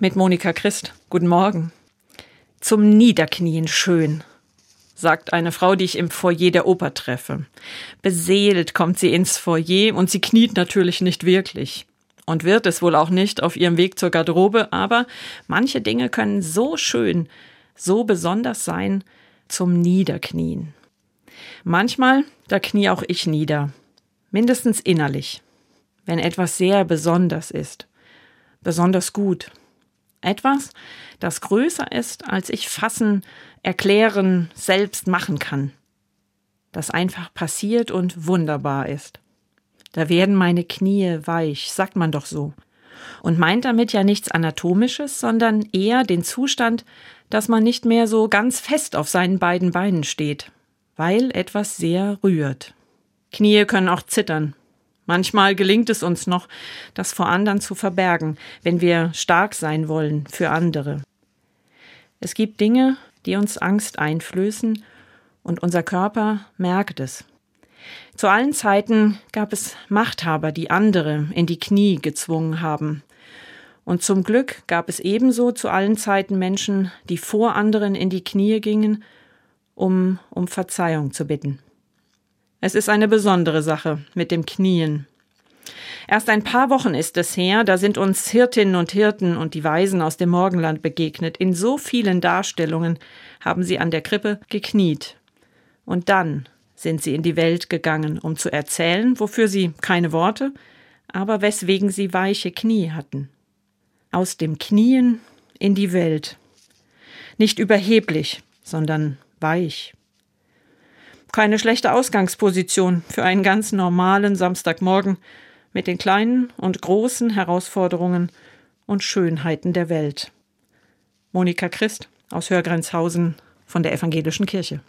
mit Monika Christ. Guten Morgen. Zum Niederknien schön, sagt eine Frau, die ich im Foyer der Oper treffe. Beseelt kommt sie ins Foyer und sie kniet natürlich nicht wirklich. Und wird es wohl auch nicht auf ihrem Weg zur Garderobe, aber manche Dinge können so schön, so besonders sein zum Niederknien. Manchmal, da knie auch ich nieder, mindestens innerlich, wenn etwas sehr besonders ist, besonders gut, etwas, das größer ist, als ich fassen, erklären, selbst machen kann. Das einfach passiert und wunderbar ist. Da werden meine Knie weich, sagt man doch so. Und meint damit ja nichts Anatomisches, sondern eher den Zustand, dass man nicht mehr so ganz fest auf seinen beiden Beinen steht, weil etwas sehr rührt. Knie können auch zittern, Manchmal gelingt es uns noch, das vor anderen zu verbergen, wenn wir stark sein wollen für andere. Es gibt Dinge, die uns Angst einflößen, und unser Körper merkt es. Zu allen Zeiten gab es Machthaber, die andere in die Knie gezwungen haben. Und zum Glück gab es ebenso zu allen Zeiten Menschen, die vor anderen in die Knie gingen, um um Verzeihung zu bitten. Es ist eine besondere Sache mit dem Knien. Erst ein paar Wochen ist es her, da sind uns Hirtinnen und Hirten und die Weisen aus dem Morgenland begegnet. In so vielen Darstellungen haben sie an der Krippe gekniet. Und dann sind sie in die Welt gegangen, um zu erzählen, wofür sie keine Worte, aber weswegen sie weiche Knie hatten. Aus dem Knien in die Welt. Nicht überheblich, sondern weich. Keine schlechte Ausgangsposition für einen ganz normalen Samstagmorgen mit den kleinen und großen Herausforderungen und Schönheiten der Welt. Monika Christ aus Hörgrenzhausen von der Evangelischen Kirche.